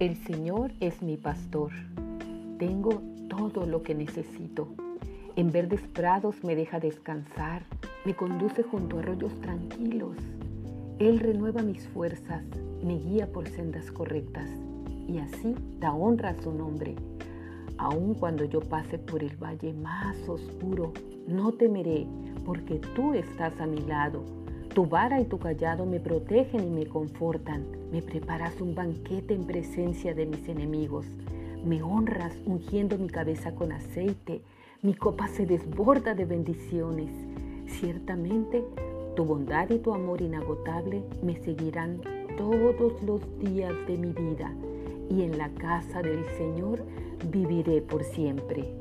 El Señor es mi pastor. Tengo todo lo que necesito. En verdes prados me deja descansar, me conduce junto a arroyos tranquilos. Él renueva mis fuerzas, me guía por sendas correctas y así da honra a su nombre. Aun cuando yo pase por el valle más oscuro, no temeré, porque tú estás a mi lado. Tu vara y tu callado me protegen y me confortan. Me preparas un banquete en presencia de mis enemigos. Me honras ungiendo mi cabeza con aceite. Mi copa se desborda de bendiciones. Ciertamente, tu bondad y tu amor inagotable me seguirán todos los días de mi vida y en la casa del Señor viviré por siempre.